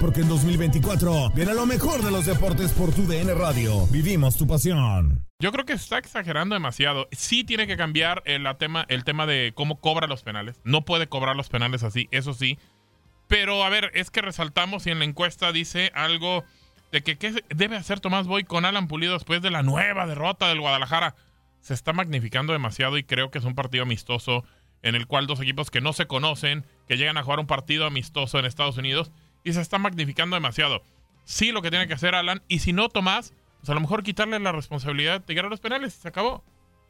Porque en 2024 viene lo mejor de los deportes por tu DN Radio. Vivimos tu pasión. Yo creo que está exagerando demasiado. Sí tiene que cambiar el tema, el tema de cómo cobra los penales. No puede cobrar los penales así, eso sí. Pero a ver, es que resaltamos y en la encuesta dice algo de que qué debe hacer Tomás Boy con Alan Pulido después de la nueva derrota del Guadalajara. Se está magnificando demasiado y creo que es un partido amistoso en el cual dos equipos que no se conocen, que llegan a jugar un partido amistoso en Estados Unidos y se está magnificando demasiado. Sí, lo que tiene que hacer Alan, y si no Tomás, pues a lo mejor quitarle la responsabilidad de tirar los penales, se acabó.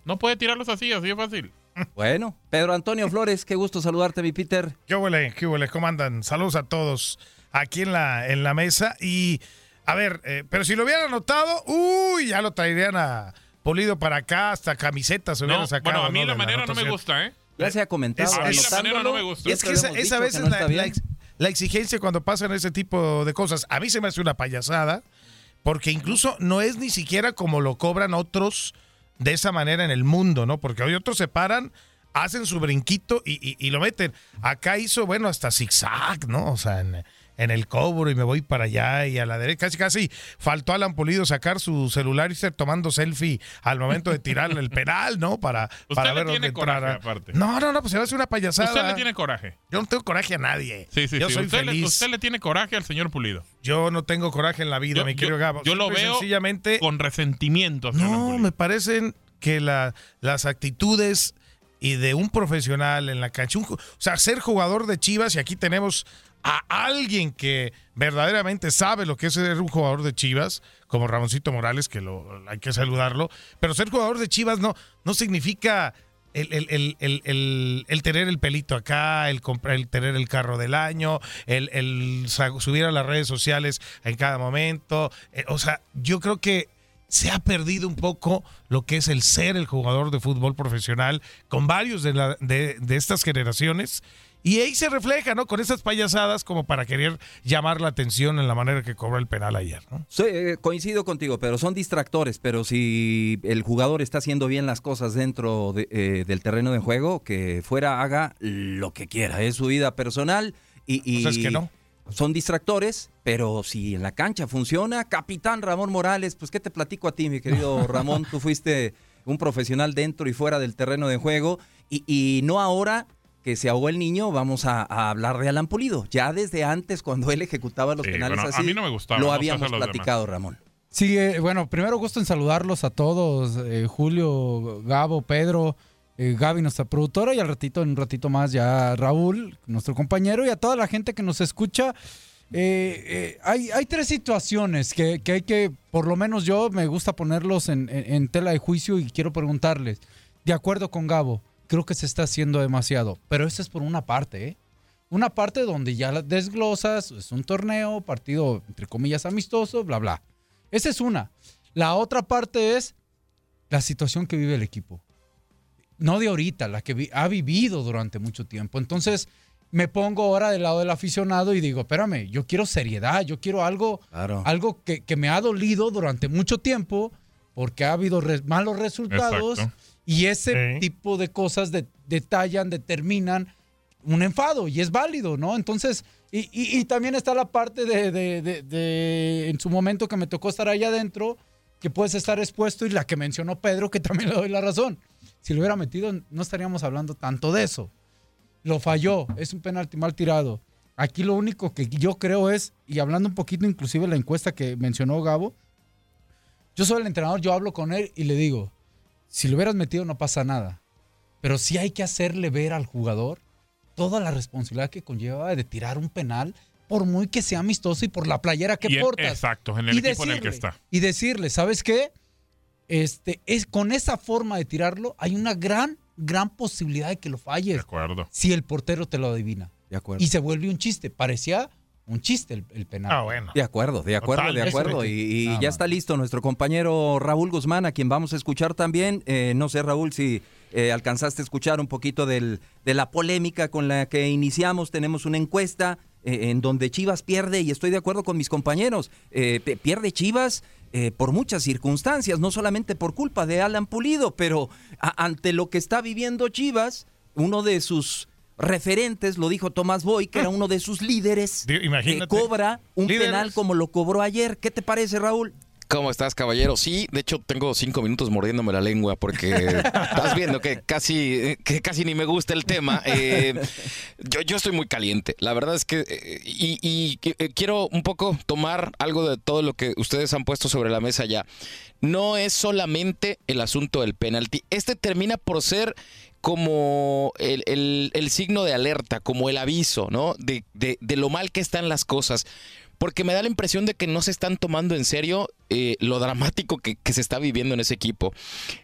No puede tirarlos así, así de fácil. Bueno, Pedro Antonio Flores, qué gusto saludarte, mi Peter. ¿Qué huele? ¿Qué huele? ¿Cómo andan? Saludos a todos aquí en la, en la mesa. Y, a ver, eh, pero si lo hubieran anotado, uy, ya lo traerían a Polido para acá, hasta camisetas se hubieran No, sacado. bueno, a mí ¿no? la manera no me gusta, ¿eh? Ya se ha comentado. Es- A mí la manera no me gusta. Y es que esa, vez que es la, la ex- la exigencia cuando pasan ese tipo de cosas. A mí se me hace una payasada, porque incluso no es ni siquiera como lo cobran otros de esa manera en el mundo, ¿no? Porque hoy otros se paran, hacen su brinquito y, lo meten. Acá hizo, bueno, hasta zigzag, ¿no? O sea, en, en el cobro y me voy para allá y a la derecha. Casi, casi faltó Alan Pulido sacar su celular y estar tomando selfie al momento de tirarle el penal, ¿no? Para, Usted para le ver tiene dónde coraje, entrara. aparte. No, no, no, pues se va a hacer una payasada. Usted le tiene coraje. Yo no tengo coraje a nadie. Sí, sí, yo sí. soy Usted, le, feliz. usted le tiene coraje al señor Pulido. Yo no tengo coraje en la vida, Yo, mi yo- querido Gabo. yo lo Simple veo sencillamente. con resentimiento. hacia No, Pulido. me parecen que la- las actitudes y de un profesional en la cancha, o sea, ser jugador de Chivas y aquí tenemos a alguien que verdaderamente sabe lo que es ser un jugador de Chivas, como Ramoncito Morales, que lo, hay que saludarlo, pero ser jugador de Chivas no, no significa el, el- el- el- tener el pelito acá, el, comprar, el tener el carro del año, el, subir a las redes sociales en cada momento. Eh, o sea, yo creo que se ha perdido un poco lo que es el ser el jugador de fútbol profesional con varios de, la- de, de estas generaciones. Y ahí se refleja, ¿no? Con esas payasadas como para querer llamar la atención en la manera que cobró el penal ayer, ¿no? Sí, eh, coincido contigo, pero son distractores. Pero si el jugador está haciendo bien las cosas dentro de, eh, del terreno de juego, que fuera haga lo que quiera. Es su vida personal y, y Pues es que no. son distractores, pero si en la cancha funciona, capitán Ramón Morales, pues qué te platico a ti, mi querido Ramón, tú fuiste un profesional dentro y fuera del terreno de juego y, y no ahora que se ahogó el niño, vamos a, a hablar de Alan Pulido. Ya desde antes, cuando él ejecutaba los Sí, penales bueno, a así, mí no me gustaba, lo habíamos platicado, Ramón. Sí, eh, bueno, primero gusto en saludarlos a todos, eh, Julio, Gabo, Pedro, eh, Gaby, nuestra productora, y al ratito, en un ratito más ya Raúl, nuestro compañero, y a toda la gente que nos escucha. Eh, eh, hay, hay tres situaciones que, que hay que, por lo menos yo me gusta ponerlos en, en- en tela de juicio y quiero preguntarles, de acuerdo con Gabo, creo que se está haciendo demasiado, pero eso es por una parte, ¿eh? Una parte donde ya desglosas, es un torneo, partido entre comillas amistoso, bla, bla. Esa es una. La otra parte es la situación que vive el equipo. No de ahorita, la que vi- ha vivido durante mucho tiempo. Entonces, me pongo ahora del lado del aficionado y digo, espérame, yo quiero seriedad, yo quiero algo, Claro. algo que, que me ha dolido durante mucho tiempo porque ha habido re- malos resultados Exacto. Y ese Sí. tipo de cosas de- detallan, determinan un enfado y es válido, ¿no? Entonces, y, y- y también está la parte de, de- de- de- en su momento que me tocó estar allá adentro, que puedes estar expuesto y la que mencionó Pedro, que también le doy la razón. Si lo hubiera metido, no estaríamos hablando tanto de eso. Lo falló, es un penalti mal tirado. Aquí lo único que yo creo es, y hablando un poquito inclusive de la encuesta que mencionó Gabo, yo soy el entrenador, yo hablo con él y le digo, si lo hubieras metido no pasa nada. Pero sí hay que hacerle ver al jugador toda la responsabilidad que conlleva de tirar un penal, por muy que sea amistoso y por la playera que Y en- portas. exacto, en el Y equipo en el que decirle- está. Y decirle, ¿sabes qué? Este, es, con esa forma de tirarlo, hay una gran, gran posibilidad de que lo De falles acuerdo. si el portero te lo adivina. De acuerdo. Y se vuelve un chiste. Parecía un chiste el, el penal. Ah, bueno. De acuerdo, de acuerdo, Total, de acuerdo. Y, ya está listo nuestro compañero Raúl Guzmán, a quien vamos a escuchar también. Eh, no sé, Raúl, si eh, alcanzaste a escuchar un poquito del, de la polémica con la que iniciamos. Tenemos una encuesta eh, en donde Chivas pierde, y estoy de acuerdo con mis compañeros, eh, pierde Chivas. eh, por muchas circunstancias, no solamente por culpa de Alan Pulido, pero a- ante lo que está viviendo Chivas, uno de sus referentes, lo dijo Tomás Boy, que era uno de sus líderes, imagínate. eh, cobra un Líderes. penal como lo cobró ayer. ¿Qué te parece, Raúl? ¿Cómo estás, caballero? Sí, de hecho tengo cinco minutos mordiéndome la lengua porque estás viendo que casi, que casi ni me gusta el tema. Eh, yo, yo estoy muy caliente. La verdad es que eh, y, y que- eh, quiero un poco tomar algo de todo lo que ustedes han puesto sobre la mesa ya. No es solamente el asunto del penalti. Este termina por ser como el, el- signo de alerta, como el aviso, ¿no? De, de- lo mal que están las cosas. Porque me da la impresión de que no se están tomando en serio eh, lo dramático que, se está viviendo en ese equipo.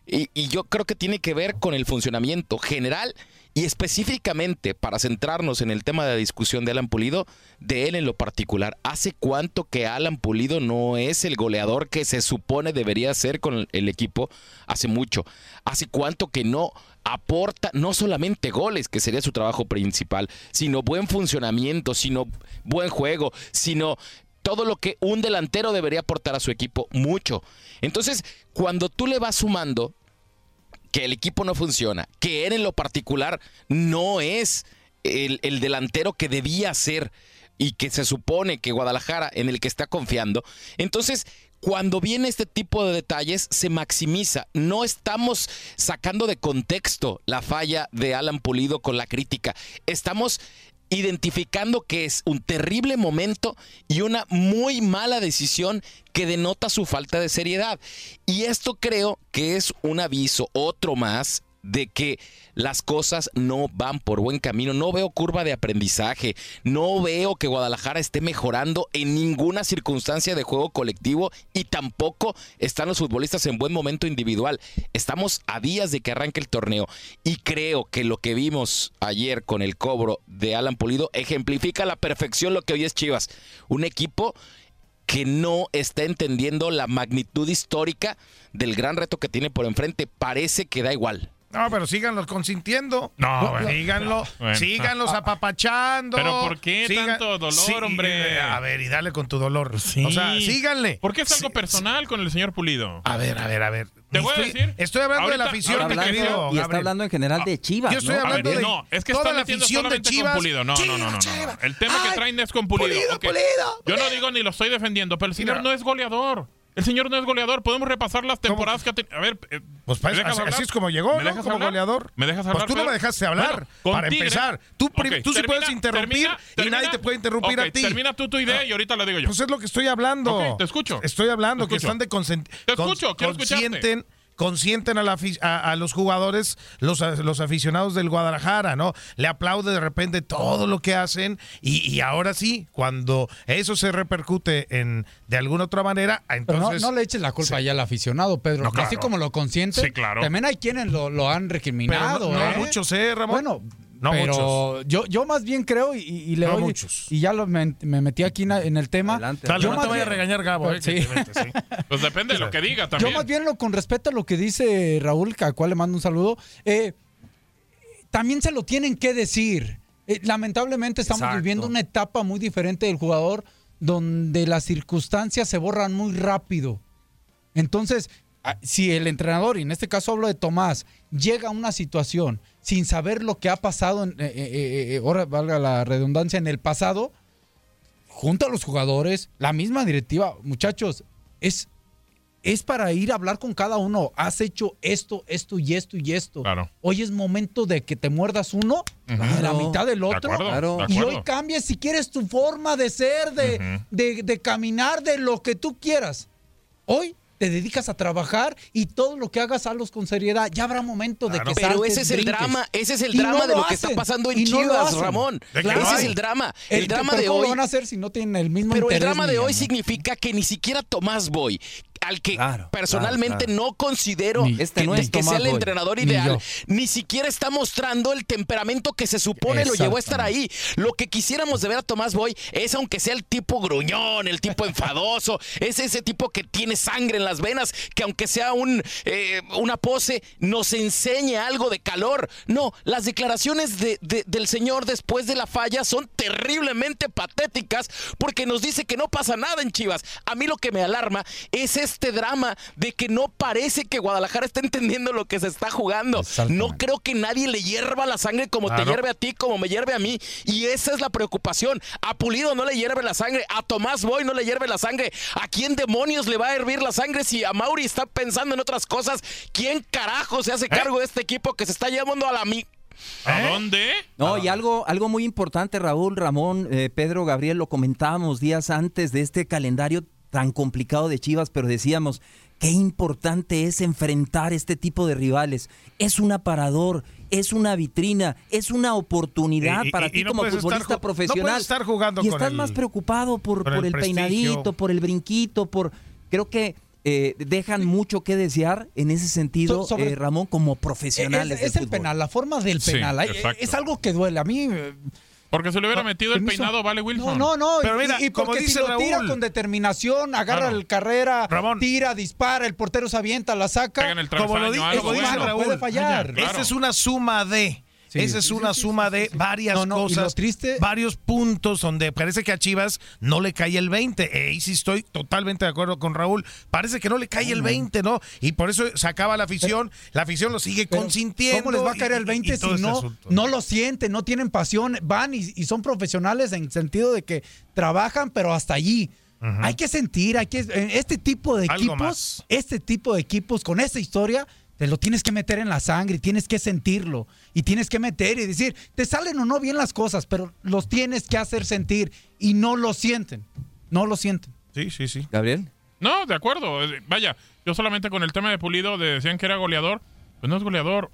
Y, y yo creo que tiene que ver con el funcionamiento general y específicamente para centrarnos en el tema de la discusión de Alan Pulido, de él en lo particular. ¿Hace cuánto que Alan Pulido no es el goleador que se supone debería ser con el equipo? Hace mucho. ¿Hace cuánto que no aporta no solamente goles, que sería su trabajo principal, sino buen funcionamiento, sino buen juego, sino todo lo que un delantero debería aportar a su equipo, mucho. Entonces, cuando tú le vas sumando que el equipo no funciona, que él en lo particular no es el, el delantero que debía ser y que se supone que Guadalajara en el que está confiando, entonces cuando viene este tipo de detalles se maximiza. No estamos sacando de contexto la falla de Alan Pulido con la crítica. Estamos identificando que es un terrible momento y una muy mala decisión que denota su falta de seriedad. Y esto creo que es un aviso, otro más, de que las cosas no van por buen camino. No veo curva de aprendizaje. No veo que Guadalajara esté mejorando en ninguna circunstancia de juego colectivo y tampoco están los futbolistas en buen momento individual. Estamos a días de que arranque el torneo y creo que lo que vimos ayer con el cobro de Alan Pulido ejemplifica a la perfección lo que hoy es Chivas. Un equipo que no está entendiendo la magnitud histórica del gran reto que tiene por enfrente. Parece que da igual. No, pero síganlos consintiendo. No, bueno. síganlo, Bueno. síganlos apapachando. Pero ¿por qué tanto dolor, hombre? A ver, y dale con tu dolor. Sí. O sea, síganle. ¿Por qué es algo Sí, personal con el señor Pulido? A ver, a ver, a ver. Te voy a decir, Estoy hablando de la afición, que querido Y está hablando en general de Chivas. Yo estoy ¿no? A hablando ver, de no, es que toda la metiendo afición de solamente Chivas. con Pulido. No, no, no, no, no. Chivas, El tema que traen es con Pulido. Pulido, ok. Pulido, Yo no Pulido. digo ni lo estoy defendiendo, pero el señor no es goleador. El señor no es goleador. Podemos repasar las temporadas que ha tenido. A ver, eh, Pues pa- ¿me dejas así, así es como llegó, ¿Me ¿no? dejas Como hablar? goleador. ¿Me dejas Pues hablar? tú no me dejaste hablar, Bueno, para empezar. Tú prim- Ok, tú sí puedes termina- interrumpir termina- y nadie te puede interrumpir a ti. Termina tú tu idea y ahorita la digo yo. Pues es lo que estoy hablando. Te escucho. Estoy hablando Te que están de consent- Te escucho, quiero escucharte. Consienten, a, la a, a los jugadores, los, a- los aficionados del Guadalajara, ¿no? Le aplaude de repente todo lo que hacen y, y ahora sí, cuando eso se repercute en de alguna otra manera, Pero entonces no, no le eches la culpa ya al aficionado, Pedro. No, claro. Así como lo consiente, Sí, claro. también hay quienes lo, lo han pero recriminado. no ¿eh? muchos, ¿eh, Ramón? Bueno, No pero yo, yo más bien creo y, y le No doy- muchos. y ya lo, me, me metí aquí en, en el tema. Adelante. Dale, Yo no más te vaya a regañar Gabo. eh, Sí. Pues depende de lo que diga Yo también. más bien lo con respeto a lo que dice Raúl, que a cual le mando un saludo, eh, también se lo tienen que decir. Eh, lamentablemente estamos Exacto. viviendo una etapa muy diferente del jugador donde las circunstancias se borran muy rápido. Entonces, si el entrenador, y en este caso hablo de Tomás, llega a una situación sin saber lo que ha pasado, en, eh, eh, eh, ahora valga la redundancia, en el pasado, junto a los jugadores, la misma directiva, muchachos, es, es para ir a hablar con cada uno. Has hecho esto, esto y esto y esto. Claro. Hoy es momento de que te muerdas uno y la Claro. mitad del De otro. acuerdo, Claro. de Y hoy cambies si quieres tu forma de ser, de, Ujú. de, de caminar, de lo que tú quieras. Hoy te dedicas a trabajar y todo lo que hagas hazlos con seriedad. Ya habrá momento de que Pero ese es el brinques. drama, ese es el Y drama no de lo que está pasando en no Chivas. Ramón. ¿De qué Ese es el drama. El drama de ¿cómo hoy. lo van a hacer si no tienen el mismo Pero el drama de hoy significa que ni siquiera Tomás Boy, al que Claro, personalmente claro, no considero Ni- Este que, no es que sea el entrenador ideal, ni, siquiera está mostrando el temperamento que se supone lo llevó a estar ahí. Lo que quisiéramos de ver a Tomás Boy es, aunque sea el tipo gruñón, el tipo enfadoso, es ese tipo que tiene sangre en las venas, que aunque sea un, eh, una pose, nos enseñe algo de calor. No, las declaraciones de- de- del señor después de la falla son terriblemente patéticas porque nos dice que no pasa nada en Chivas. A mí lo que me alarma es este drama de que no parece que Guadalajara está entendiendo lo que se está jugando. No creo que nadie le hierva la sangre como te Claro. hierve a ti, como me hierve a mí. Y esa es la preocupación. A Pulido no le hierve la sangre, a Tomás Boy no le hierve la sangre. ¿A quién demonios le va a hervir la sangre si a Mauri está pensando en otras cosas? ¿Quién carajo se hace cargo de este equipo que se está llevando a la mi ¿A dónde? No, y algo, algo muy importante, Raúl, Ramón, eh, Pedro, Gabriel, lo comentábamos días antes de este calendario tan complicado de Chivas, pero decíamos, qué importante es enfrentar este tipo de rivales. Es un aparador, es una vitrina, es una oportunidad Y- y- para y ti no como estar futbolista no profesional. puedes estar jugando y con estás el- más preocupado por, el peinadito, por el brinquito, por... Creo que... eh, dejan mucho que desear en ese sentido, So- sobre- eh, Ramón, como profesionales. Es, del es el fútbol. penal, la forma del penal. Exacto. es algo que duele. A mí. Porque se le hubiera no, metido el peinado, ¿vale, No, Wilson? no, no. Pero y- mira, y, como porque dice si lo tira con determinación, agarra Claro. el carrera, Ramón. tira, dispara, el portero se avienta, la saca. El Como lo, di- algo como dice. Raúl, puede fallar. Claro. esa es una suma de. Sí. Esa es una sí, suma de varias No, no, y cosas, triste- varios puntos donde parece que a Chivas no le cae el 20. E ahí sí estoy totalmente de acuerdo con Raúl. Parece que no le cae el 20, ¿no? Y por eso se acaba la afición. la afición lo sigue consintiendo. ¿Cómo les va a caer el 20 y todo si este no, asunto. no lo sienten, no tienen pasión? Van y, y son profesionales en el sentido de que trabajan, pero hasta allí. Hay que sentir, hay que en este tipo de Algo equipos, más. este tipo de equipos con esta historia, te lo tienes que meter en la sangre, y tienes que sentirlo y tienes que meter y decir, te salen o no bien las cosas, pero los tienes que hacer sentir y no lo sienten, no lo sienten. Sí, sí, sí. Gabriel. No, de acuerdo. Eh, Vaya, yo solamente con el tema de Pulido de- decían que era goleador. Pues no es goleador.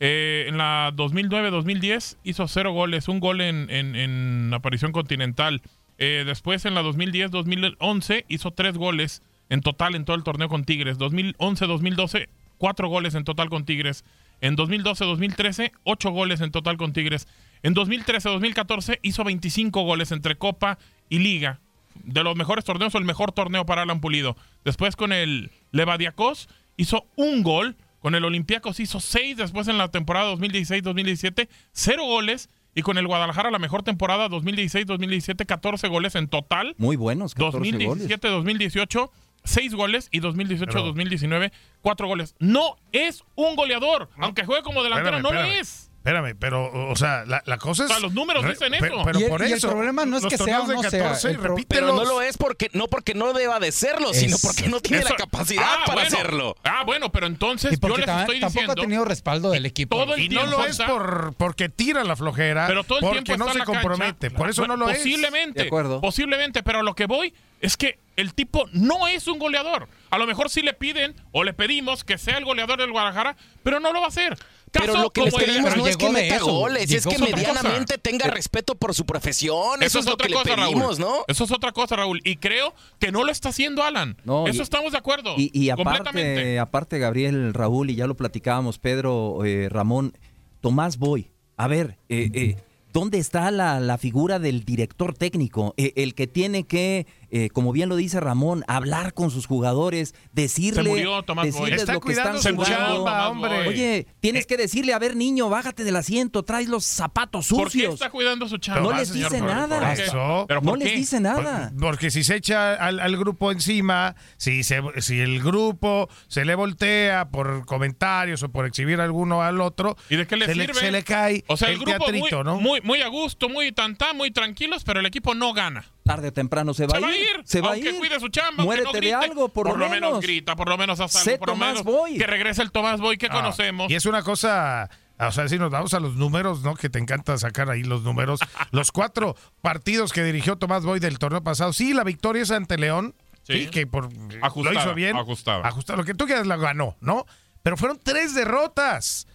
Eh, en la 2009-2010 hizo cero goles, un gol en, en- en aparición continental. Eh, después en la 2010-2011 hizo tres goles en total en todo el torneo con Tigres. 2011-2012, cuatro goles en total con Tigres. En 2012-2013, ocho goles en total con Tigres. En 2013-2014 hizo 25 goles entre Copa y Liga. De los mejores torneos o el mejor torneo para Alan Pulido. Después con el Levadiacos hizo un gol. Con el Olympiacos hizo seis. Después en la temporada 2016-2017, cero goles. Y con el Guadalajara la mejor temporada 2016-2017, 14 goles en total. Muy buenos, 14 goles. 2017-2018, 6 goles y 2018-2019, 4 goles. No es un goleador, aunque juegue como delantero, Espérame, no espérame. lo es. Espérame, pero, o sea, la, la cosa es. O sea, los números dicen eso. Pero Y el- por y el eso. problema no es que sea o no sea, 14, el pro- repítelos. Pero no lo es porque no porque no deba de serlo, sino Eso. porque no tiene la Eso- capacidad Ah, para bueno. hacerlo. Ah, bueno, pero entonces yo les estoy tampoco diciendo. ha tenido respaldo del equipo. todo el Y no lo es está- por, porque tira la flojera, Pero todo el porque tiempo no está se cancha. compromete. Por eso no lo es. Posiblemente. De acuerdo. Posiblemente, pero a lo que voy es que el tipo no es un goleador. A lo mejor sí le piden o le pedimos que sea el goleador del Guadalajara, pero no lo va a hacer. Pero Caso lo que les pedimos no es que meta eso, goles, es llegó que es otra medianamente cosa. tenga respeto por su profesión. Eso, Eso es lo que le pedimos, ¿no? Eso es otra cosa, Raúl. Y creo que no lo está haciendo Alan. No, Eso y- estamos de acuerdo. Y, aparte, aparte, Gabriel, Raúl, y ya lo platicábamos, Pedro, eh, Ramón, Tomás Boy, A ver, eh, eh, ¿dónde está la, la figura del director técnico? Eh, el que tiene que, eh, como bien lo dice Ramón, hablar con sus jugadores, decirle, Se murió Tomás decirles Está lo que cuidando están su jugando. chamba, hombre. Oye, tienes que decirle, a ver, niño, bájate del asiento, traes los zapatos ¿Por qué sucios. está cuidando su chamba? No les dice nada. ¿Por qué? Eso. ¿Pero No les dice nada. Porque si se echa al, al grupo encima, si, se, si el grupo se le voltea por comentarios o por exhibir alguno al otro, ¿Y de qué le se, sirve? le, se le cae O sea, el, el, grupo teatrito, muy, ¿no? muy, muy a gusto, muy tantá, muy tranquilos, pero el equipo no gana. Tarde o temprano se va, se va a ir. Se va a ir. cuide su chamba, Muérete no de algo, por, lo menos. menos grita, por lo menos haz algo, Sé por lo Tomás menos Boy. que regrese el Tomás Boy que Ah, conocemos. Y es una cosa, o sea, si nos vamos a los números, ¿no? Que te encanta sacar ahí los números. los cuatro partidos que dirigió Tomás Boy del torneo pasado. Sí, la victoria es ante León. Sí. Sí, que por, Ajustada, lo hizo bien. ajustada. Ajustada. Lo que tú quieras la ganó, ¿no? Pero fueron tres derrotas.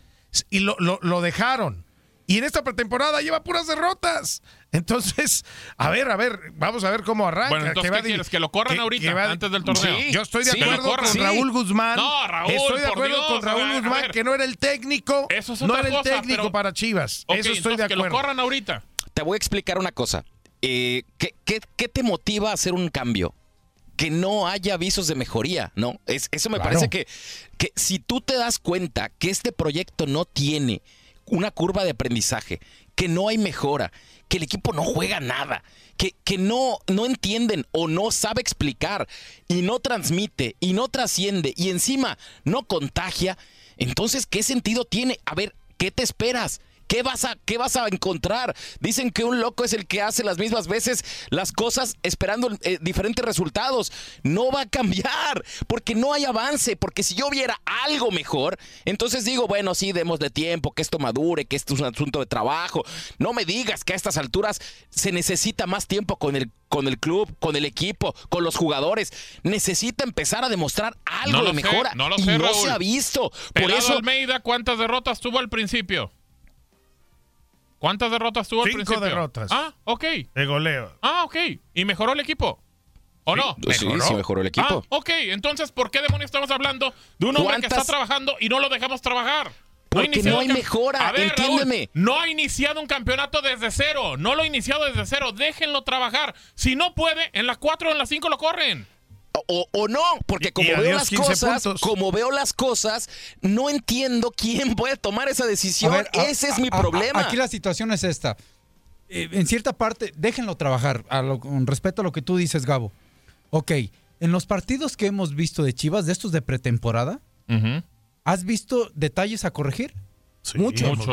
Y lo, lo, lo dejaron. Y en esta pretemporada lleva puras derrotas. Entonces, a ver, a ver, vamos a ver cómo arranca. Bueno, entonces, ¿qué quieres? ¿Que lo corran que- ahorita, que va- antes del torneo? Sí, yo estoy de acuerdo con. Raúl Guzmán. No, Raúl, Estoy de acuerdo Dios, con Raúl ver, Guzmán, que no era el técnico. Eso es no era el cosa, técnico pero- para Chivas. Eso estoy entonces, de que lo acuerdo. corran ahorita. Te voy a explicar una cosa. Eh, ¿qué, qué, qué te motiva a hacer un cambio? Que no haya avisos de mejoría, ¿no? Es, eso me Claro. parece que, que si tú te das cuenta que este proyecto no tiene una curva de aprendizaje, que no hay mejora, que el equipo no juega nada, que, que no, no entienden o no sabe explicar y no transmite y no trasciende y encima no contagia, entonces, ¿qué sentido tiene? A ver, ¿qué te esperas? ¿Qué vas, a, ¿Qué vas a encontrar? Dicen que un loco es el que hace las mismas veces las cosas esperando eh, diferentes resultados. No va a cambiar porque no hay avance. Porque si yo viera algo mejor, entonces digo, bueno, sí, démosle tiempo, que esto madure, que esto es un asunto de trabajo. No me digas que a estas alturas se necesita más tiempo con el, con el club, con el equipo, con los jugadores. Necesita empezar a demostrar algo No lo de sé, mejora. no lo y sé, no Raúl. se ha visto. Por Pelado eso. Almeida, ¿cuántas derrotas tuvo al principio? ¿Cuántas derrotas tuvo al Cinco principio? derrotas. Ah, ok. De goleo. Ah, ok. ¿Y mejoró el equipo? ¿O no? Sí, sí, mejoró el equipo. Ah, ok. Entonces, ¿por qué demonios estamos hablando de un hombre que ¿Cuántas- está trabajando y no lo dejamos trabajar? Porque no hay mejora, A ver, entiéndeme. Raúl, no ha iniciado un campeonato desde cero. No lo ha iniciado desde cero. Déjenlo trabajar. Si no puede, en la 4 o en la 5 lo corren. O, o no, porque como veo las 15 cosas, puntos. como veo las cosas, no entiendo quién puede tomar esa decisión. A- Ese es a- mi a- problema. Aquí la situación es esta. Eh, en cierta parte, déjenlo trabajar, a lo- con respeto a lo que tú dices, Gabo. Ok, en los partidos que hemos visto de Chivas, de estos de pretemporada, ¿has visto detalles a corregir? Mucho. Muchos,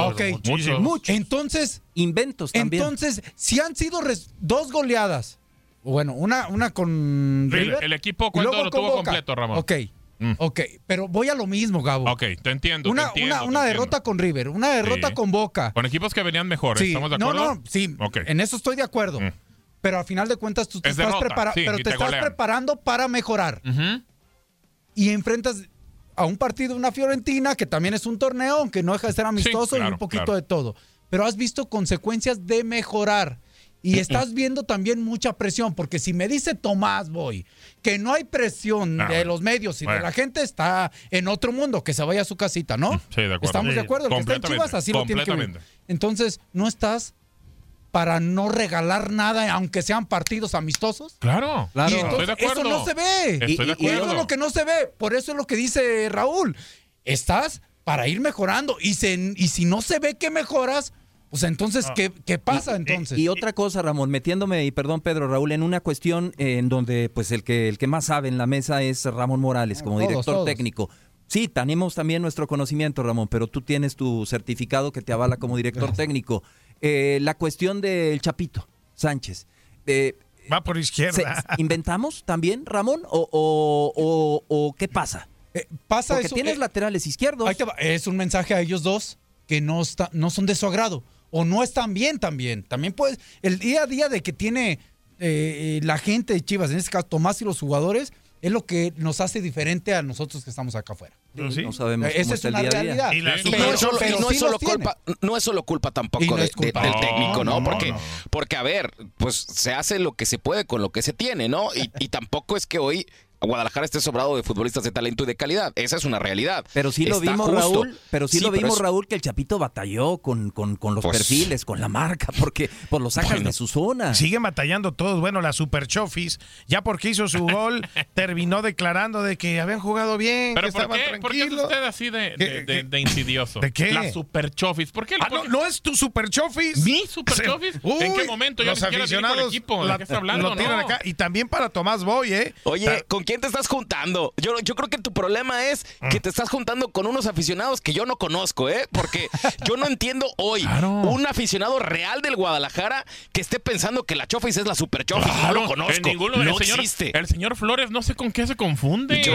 muchos. Mucho. Entonces, Inventos también. entonces, si han sido dos goleadas, bueno, una, una con El- River el equipo, y ¿cuánto luego lo tuvo Boca. completo, Ramón? Ok, Mm. ok, pero voy a lo mismo, Gabo. Ok, te entiendo. una te entiendo, una, te una entiendo. derrota con River, una derrota Sí. con Boca. Con equipos que venían mejores. Sí, ¿Estamos de no, acuerdo? no, sí, Ok. en eso estoy de acuerdo. Mm. Pero al final de cuentas tú te Es estás, prepara- sí, pero y te te estás preparando para mejorar. Y enfrentas a un partido, una Fiorentina, que también es un torneo, aunque no deja de ser amistoso y claro, un poquito claro. de todo. Pero has visto consecuencias de mejorar. Y estás viendo también mucha presión, porque si me dice Tomás Boy que no hay presión de los medios y de la gente, está en otro mundo, que se vaya a su casita, ¿no? Sí, de acuerdo. Estamos de acuerdo, el que está en Chivas así lo tiene que ver. Entonces, ¿no estás para no regalar nada, aunque sean partidos amistosos? Claro. Claro. Y entonces, Estoy de acuerdo. Eso no se ve. Estoy de Y- y, acuerdo. eso es lo que no se ve. Por eso es lo que dice Raúl. Estás para ir mejorando. Y, se- y si no se ve que mejoras, pues entonces, ¿qué, qué pasa entonces? Y otra cosa, Ramón, metiéndome, y perdón Pedro, Raúl, en una cuestión eh, en donde pues el que, el que más sabe en la mesa es Ramón Morales como Todos, director todos. técnico. Sí, tenemos también nuestro conocimiento, Ramón, pero tú tienes tu certificado que te avala como director técnico. Eh, la cuestión del Chapito Sánchez. Eh, Va por ¿se- izquierda. ¿Inventamos también, Ramón? ¿O, o- o- o qué pasa? Eh, pasa Porque eso. tienes laterales izquierdos. ahí te va. Es un mensaje a ellos dos que no, está, no son de su agrado. O no están bien también. También puedes. El día a día de que tiene eh, la gente de Chivas, en este caso Tomás y los jugadores, es lo que nos hace diferente a nosotros que estamos acá afuera. Sí. No sabemos Esa cómo es está el una día realidad. Y la no es solo, y es culpa, no es solo culpa tampoco no culpa. de- del No, técnico, ¿no? no, porque, no. porque, a ver, pues se hace lo que se puede con lo que se tiene, ¿no? Y, y tampoco es que hoy, Guadalajara esté sobrado de futbolistas de talento y de calidad. Esa es una realidad. Pero sí lo Está vimos, justo. Raúl. Pero sí, lo vimos, es- Raúl, que el Chapito batalló con, con, con los Pues- perfiles, con la marca, porque pues, lo sacas Bueno, de su zona. Siguen batallando todos. Bueno, la Super Chofis, ya porque hizo su gol, terminó declarando de que habían jugado bien, Pero que ¿por estaban qué, ¿por qué es usted así de, de, ¿Qué- de- de insidioso? ¿De qué? La super chofis. ¿Por qué? Ah, por no, ¿no es tu Super Chofis? ¿Mi Super. Chofis? ¿En qué momento? Yo los el aficionados equipo. ¿De la- qué está hablando? lo tiran No. acá. Y también para Tomás Boy, ¿eh? Oye, ¿con quién te estás juntando? Yo, yo creo que tu problema es que te estás juntando con unos aficionados que yo no conozco, ¿eh? Porque yo no entiendo hoy Claro. un aficionado real del Guadalajara que esté pensando que la Chofis es la Super Chofis. no lo conozco. en ninguno- no el señor, existe. El señor Flores no sé con qué se confunde. Yo-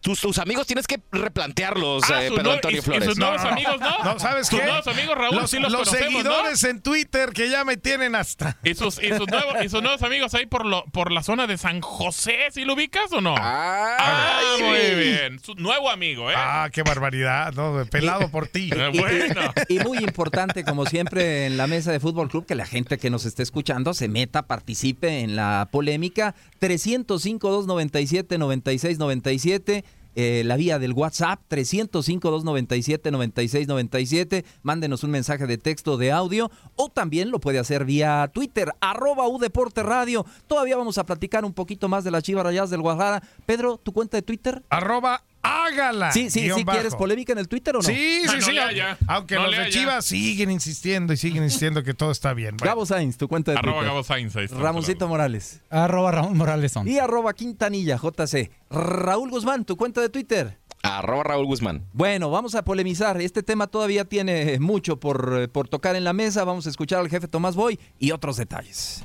tus, tus amigos tienes que replantearlos, Ah, eh, Pedro nue- Antonio y- y Flores. sus nuevos amigos, ¿no? No, ¿sabes Sus qué? nuevos amigos, Raúl, los, sí los, los ¿no? seguidores en Twitter que ya me tienen hasta... Y sus, y, sus nuevos, y sus nuevos amigos ahí por, lo, por la zona de San José, ¿sí lo ubicas o no? Ay. Ah, muy bien. Su nuevo amigo, ¿eh? Ah, qué barbaridad, ¿no? Pelado por ti. Eh, Y- bueno. Y, muy importante, como siempre, en la mesa de Fútbol Club, que la gente que nos esté escuchando se meta, participe en la polémica. 305-297-9697. Eh, la vía del WhatsApp 305-297-9697. Mándenos un mensaje de texto de audio o también lo puede hacer vía Twitter, arroba Udeporte Radio. Todavía vamos a platicar un poquito más de las Chivas Rayadas del Guadalajara. Pedro, ¿tu cuenta de Twitter? Arroba hágala. Sí, sí, sí, ¿quieres polémica en el Twitter o no? Sí, sí, no sí. le aunque-. Aunque No los de. Chivas siguen insistiendo y siguen insistiendo que todo está bien. Bueno, Gabo Sainz, tu cuenta de Arroba Twitter. Gabo Sainz. ahí está. Ramoncito Morales. Arroba Raúl Morales son. Y arroba Quintanilla, JC. Raúl Guzmán, tu cuenta de Twitter. Arroba Raúl Guzmán. Bueno, vamos a polemizar. Este tema todavía tiene mucho por, eh, por tocar en la mesa. Vamos a escuchar al jefe Tomás Boy y otros detalles.